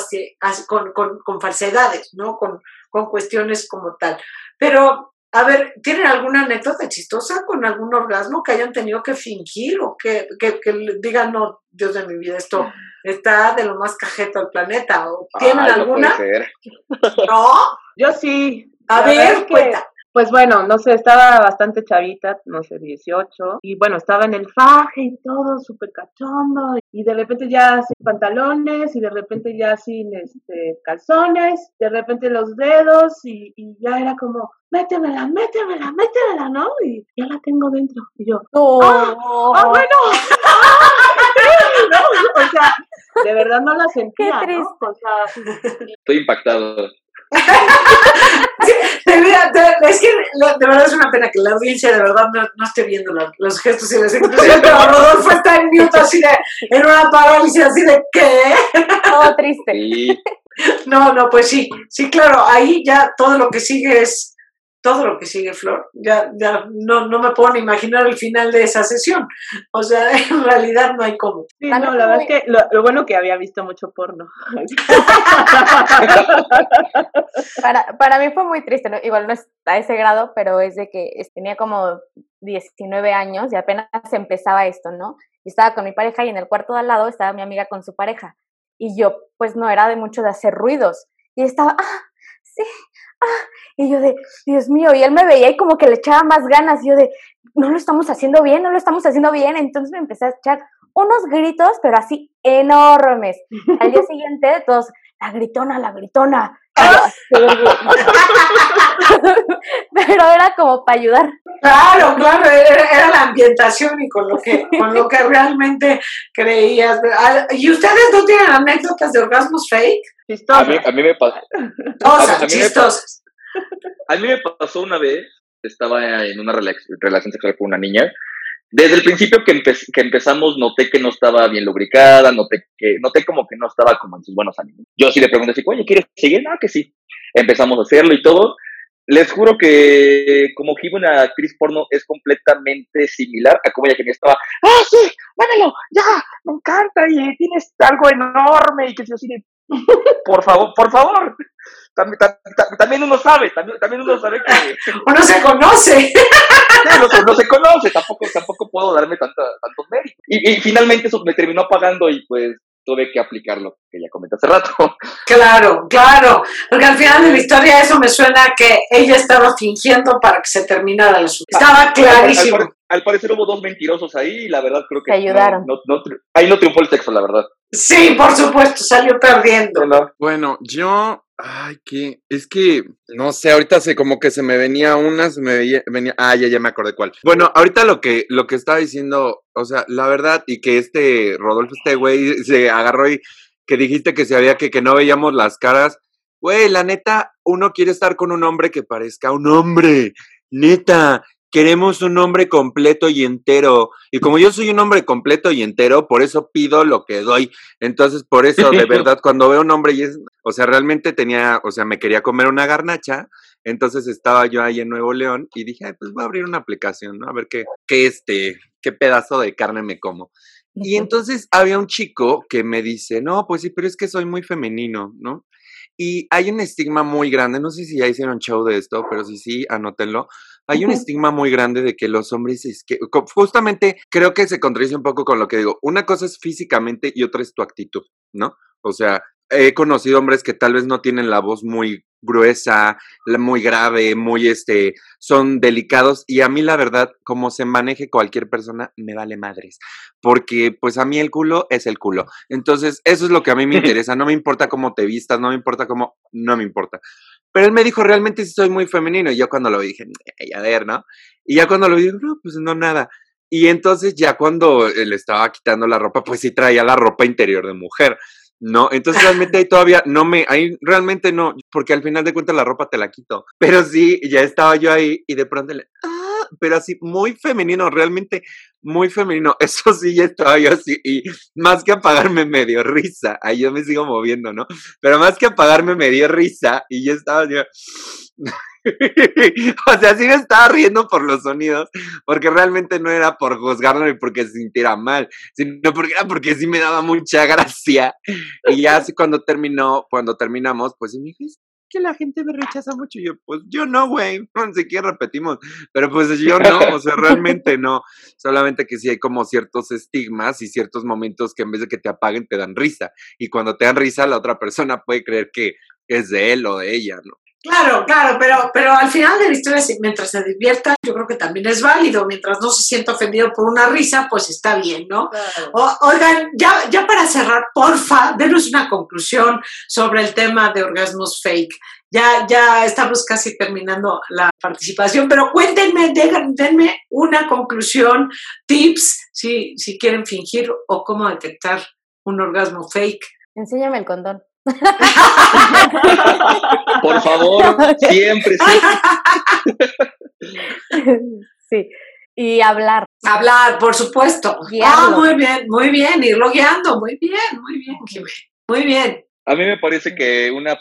con, con, falsedades, ¿no? Con, con cuestiones como tal. Pero A ver, ¿tienen alguna anécdota chistosa con algún orgasmo que hayan tenido que fingir o que, que, que digan, no, Dios de mi vida, esto está de lo más cajeto del planeta? ¿O ¿Tienen alguna? No,
Yo sí.
A
La
ver, cuenta.
Pues bueno, no sé, estaba bastante chavita, no sé, 18, y bueno, estaba en el faje y todo, súper cachondo, y de repente ya sin pantalones, y de repente ya sin este, calzones, de repente los dedos, y, y ya era como, métemela, métemela, métemela, ¿no? Y ya la tengo dentro, y yo, ¡ah, ah, bueno! ¿no? O sea, de verdad no la sentía. ¿no? O sea,
Estoy impactado.
Es que de verdad es una pena que la audiencia de verdad no, no esté viendo la- los gestos y las expresiones, pero Rodolfo está en mute así de, en una parálisis así de, ¿qué?
Todo triste.
Sí,
No, no, pues sí, sí, claro, ahí ya todo lo que sigue es, todo lo que sigue, Flor, ya, ya no, no me puedo ni imaginar el final de esa sesión, o sea, en realidad no hay cómo.
sí, no, la verdad es que lo, lo bueno que había visto mucho porno.
Para, para mí fue muy triste, ¿no? igual no es a ese grado, pero es de que tenía como 19 años y apenas empezaba esto, ¿no? Y estaba con mi pareja y en el cuarto de al lado estaba mi amiga con su pareja. Y yo, pues no era de mucho de hacer ruidos. Y estaba, ah, sí, ah. Y yo de, Dios mío, y él me veía y como que le echaba más ganas. Y yo de, no lo estamos haciendo bien, no lo estamos haciendo bien. Entonces me empecé a echar unos gritos, pero así enormes. Al día siguiente, todos, la gritona, la gritona. "Sí". pero era como para ayudar.
Claro, claro, era, era la ambientación y con lo que, con lo que realmente creías. Ah, ¿Y ustedes no tienen anécdotas de orgasmos fake?
Chistoso.
a mí, a mí me pasó.
Cosas
A mí me-
chistosas.
A mí me pasó una vez, estaba en una rela- relación sexual con una niña. Desde el principio que, empe- que empezamos noté que no estaba bien lubricada, noté que noté como que no estaba como en sus buenos ánimos. Yo sí le pregunté así, oye, ¿quieres seguir? No, que sí. Empezamos a hacerlo y todo. Les juro que como que una actriz porno es completamente similar a como ella que estaba, ah, sí, dámelo, ya, me encanta y tienes algo enorme y que yo así de, por favor, por favor. También, tam- tam- también uno sabe, también, también uno sabe que
Uno se conoce.
no, no, no se conoce, tampoco, tampoco puedo darme tanta, tantos méritos. Y, y finalmente eso me terminó pagando y pues tuve que aplicar lo que ya comenté hace rato.
Claro, claro. Porque al final de la historia eso me suena que ella estaba fingiendo para que se terminara el asunto. Estaba
Al, al
clarísimo.
al parecer hubo dos mentirosos ahí y la verdad creo que
Se ayudaron.
no- no- no tri- ahí no triunfó el sexo, la verdad.
Sí, por supuesto, salió perdiendo.
Bueno, yo, ay, que, es que, no sé, ahorita se como que se me venía una, se me veía- venía, ah, ya, ya me acordé cuál. Bueno, ahorita lo que, lo que estaba diciendo, o sea, la verdad, y que este Rodolfo, este güey, se agarró y que dijiste que se había que, que no veíamos las caras. Güey, la neta, uno quiere estar con un hombre que parezca un hombre, neta. Queremos un hombre completo y entero. Y como yo soy un hombre completo y entero, por eso pido lo que doy. Entonces, por eso, de verdad, cuando veo un hombre y es, o sea, realmente tenía, o sea, me quería comer una garnacha, entonces estaba yo ahí en Nuevo León y dije, Ay, pues voy a abrir una aplicación, ¿no? A ver qué, qué este, qué pedazo de carne me como. Y entonces había un chico que me dice, no, pues sí, pero es que soy muy femenino, ¿no? Y hay un estigma muy grande, no sé si ya hicieron show de esto, pero sí, sí, anótenlo. Hay un estigma muy grande de que los hombres es que, justamente creo que se contradice un poco con lo que digo. Una cosa es físicamente y otra es tu actitud, ¿no? O sea, he conocido hombres que tal vez no tienen la voz muy gruesa, muy grave, muy este, son delicados y a mí la verdad, como se maneje cualquier persona, me vale madres, porque pues a mí el culo es el culo. Entonces, eso es lo que a mí me interesa, no me importa cómo te vistas, no me importa cómo, no me importa. Pero él me dijo, realmente sí soy muy femenino. Y yo cuando lo vi, dije, "Ey, a ver, ¿no? Y ya cuando lo vi, no, pues no, nada. Y entonces ya cuando le estaba quitando la ropa, pues sí traía la ropa interior de mujer, ¿no? Entonces realmente ahí todavía no me, ahí realmente no, porque al final de cuentas la ropa te la quito. Pero sí, ya estaba yo ahí y de pronto le, pero así muy femenino, realmente muy femenino. Eso sí, ya estaba yo así y más que apagarme me dio risa. Ahí yo me sigo moviendo, ¿no? Pero más que apagarme me dio risa y yo estaba yo... o sea, sí me estaba riendo por los sonidos, porque realmente no era por juzgarlo ni porque se sintiera mal, sino porque era porque sí me daba mucha gracia. Y ya así cuando terminó, cuando terminamos, pues me dije, que la gente me rechaza mucho. Y yo, pues yo no, güey, no sé qué repetimos, pero pues yo no, o sea, realmente no. Solamente que sí hay como ciertos estigmas y ciertos momentos que en vez de que te apaguen, te dan risa. Y cuando te dan risa, la otra persona puede creer que es de él o de ella, ¿no?
Claro, claro, pero, pero al final de la historia, mientras se divierta, yo creo que también es válido. Mientras no se sienta ofendido por una risa, pues está bien, ¿no? oigan, ya, ya para cerrar, porfa, denos una conclusión sobre el tema de orgasmos fake. Ya, ya estamos casi terminando la participación, pero cuéntenme, denme una conclusión, tips, si, si quieren fingir o cómo detectar un orgasmo fake.
Enséñame el condón.
Por favor, siempre,
sí. sí. Y hablar.
Hablar, por supuesto. Ah, muy bien, muy bien, irlo guiando, muy bien, muy bien, muy bien.
A mí me parece que una,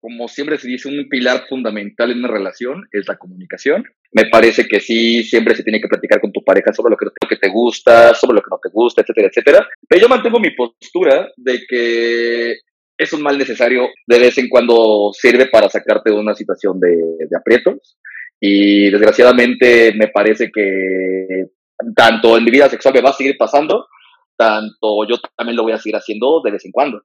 como siempre se dice, un pilar fundamental en una relación es la comunicación. Me parece que sí, siempre se tiene que platicar con tu pareja sobre lo que, lo que te gusta, sobre lo que no te gusta, etcétera, etcétera. Pero yo mantengo mi postura de que es un mal necesario, de vez en cuando sirve para sacarte de una situación de, aprietos. Y desgraciadamente me parece que tanto en mi vida sexual me va a seguir pasando, tanto yo también lo voy a seguir haciendo de vez en cuando.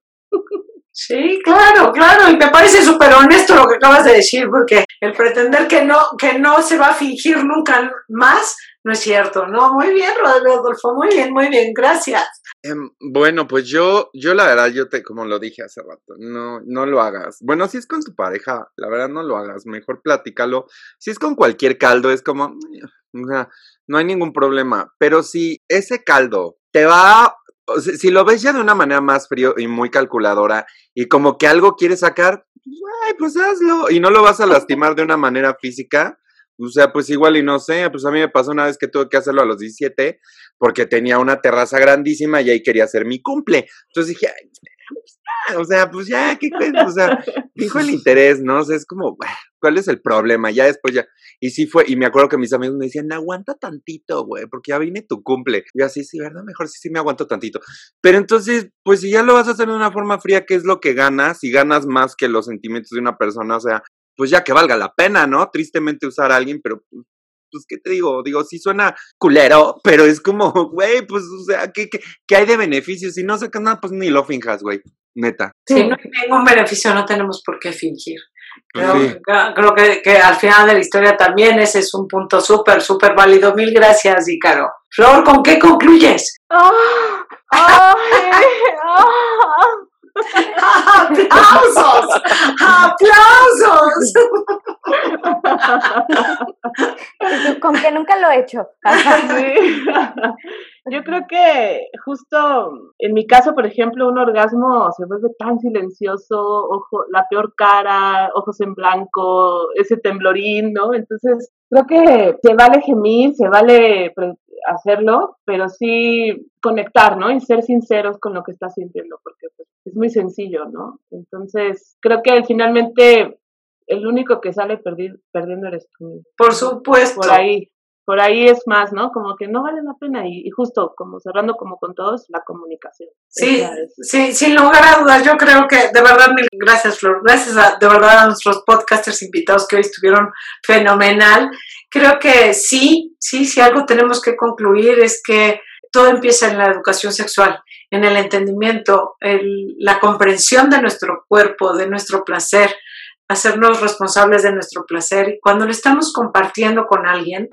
Sí, claro, claro, y me parece súper honesto lo que acabas de decir, porque el pretender que no, que no se va a fingir nunca más, no es cierto, ¿no? Muy bien, Rodolfo, muy bien, muy bien, gracias.
Em, bueno, pues yo, yo la verdad, yo te, como lo dije hace rato, no, no lo hagas. Bueno, si es con tu pareja, la verdad no lo hagas, mejor platícalo. Si es con cualquier caldo, es como, no hay ningún problema. Pero si ese caldo te va si lo ves ya de una manera más frío y muy calculadora y como que algo quieres sacar, pues hazlo y no lo vas a lastimar de una manera física, o sea, pues igual y no sé, pues a mí me pasó una vez que tuve que hacerlo a los 17 porque tenía una terraza grandísima y ahí quería hacer mi cumple. Entonces dije, pues, o sea, pues ya, ¿qué O sea, dijo el interés, ¿no? O sea, es como, ¿cuál es el problema? Ya después ya. Y sí fue, y me acuerdo que mis amigos me decían, aguanta tantito, güey, porque ya vine tu cumple. Y así, sí, ¿verdad? Mejor sí, sí me aguanto tantito. Pero entonces, pues si ya lo vas a hacer de una forma fría, ¿qué es lo que ganas? Y ganas más que los sentimientos de una persona, o sea, pues ya que valga la pena, ¿no? Tristemente usar a alguien, pero pues, pues ¿qué te digo? Digo, sí suena culero, pero es como, güey, pues, o sea, ¿qué, qué, hay de beneficios? Si no sacas nada, pues ni lo finjas, güey, neta.
Si no hay ningún beneficio, no tenemos por qué fingir. Pues creo, creo que, que, al final de la historia también ese es un punto súper, súper válido. Mil gracias, Ícaro. Flor, ¿con qué concluyes? Oh, ¡Aplausos! ¡Aplausos!
Con que nunca lo he hecho.
Yo creo que justo en mi caso, por ejemplo, un orgasmo se vuelve tan silencioso, ojo, la peor cara, ojos en blanco, ese temblorín, ¿no? Entonces, creo que se vale gemir, se vale hacerlo, pero sí conectar, ¿no? Y ser sinceros con lo que estás sintiendo, porque pues, es muy sencillo, ¿no? Entonces, creo que finalmente el único que sale perdiendo eres tú.
Por supuesto.
Por ahí por ahí es más, ¿no? Como que no vale la pena y, justo como cerrando como con todos, la comunicación.
Sí, sí, sin lugar a dudas, yo creo que de verdad mil gracias Flor, gracias a, de verdad a nuestros podcasters invitados que hoy estuvieron fenomenal. Creo que sí, sí, si algo tenemos que concluir es que todo empieza en la educación sexual, en el entendimiento, el, la comprensión de nuestro cuerpo, de nuestro placer, hacernos responsables de nuestro placer. Y cuando lo estamos compartiendo con alguien,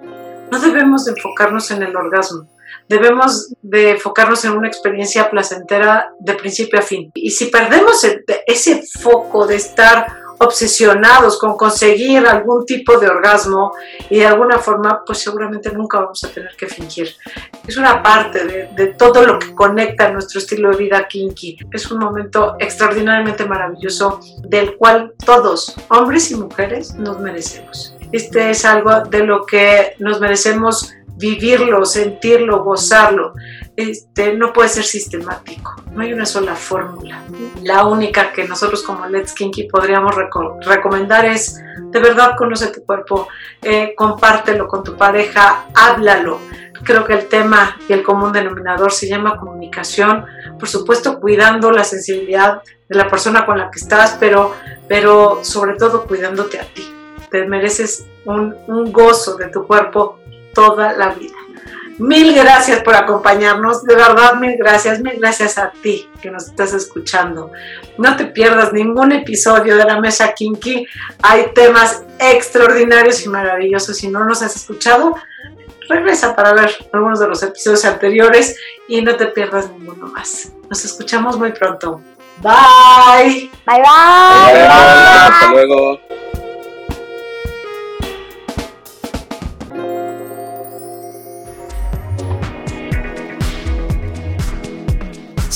no debemos de enfocarnos en el orgasmo, debemos de enfocarnos en una experiencia placentera de principio a fin. Y si perdemos ese foco de estar obsesionados con conseguir algún tipo de orgasmo y de alguna forma, pues seguramente nunca vamos a tener que fingir. Es una parte de, todo lo que conecta nuestro estilo de vida kinky. Es un momento extraordinariamente maravilloso del cual todos, hombres y mujeres, nos merecemos. Este es algo de lo que nos merecemos vivirlo, sentirlo, gozarlo. Este, no puede ser sistemático, no hay una sola fórmula. La única que nosotros como Let's Kinky podríamos recomendar es, de verdad, conoce tu cuerpo, eh, compártelo con tu pareja, háblalo. Creo que el tema y el común denominador se llama comunicación, por supuesto cuidando la sensibilidad de la persona con la que estás, pero, pero sobre todo cuidándote a ti. Te mereces un, un gozo de tu cuerpo toda la vida. Mil gracias por acompañarnos, de verdad, mil gracias, mil gracias a ti que nos estás escuchando. No te pierdas ningún episodio de la Mesa Kinky, hay temas extraordinarios y maravillosos. Si no nos has escuchado, regresa para ver algunos de los episodios anteriores y no te pierdas ninguno más. Nos escuchamos muy pronto. Bye.
Bye bye.
bye. Hasta luego.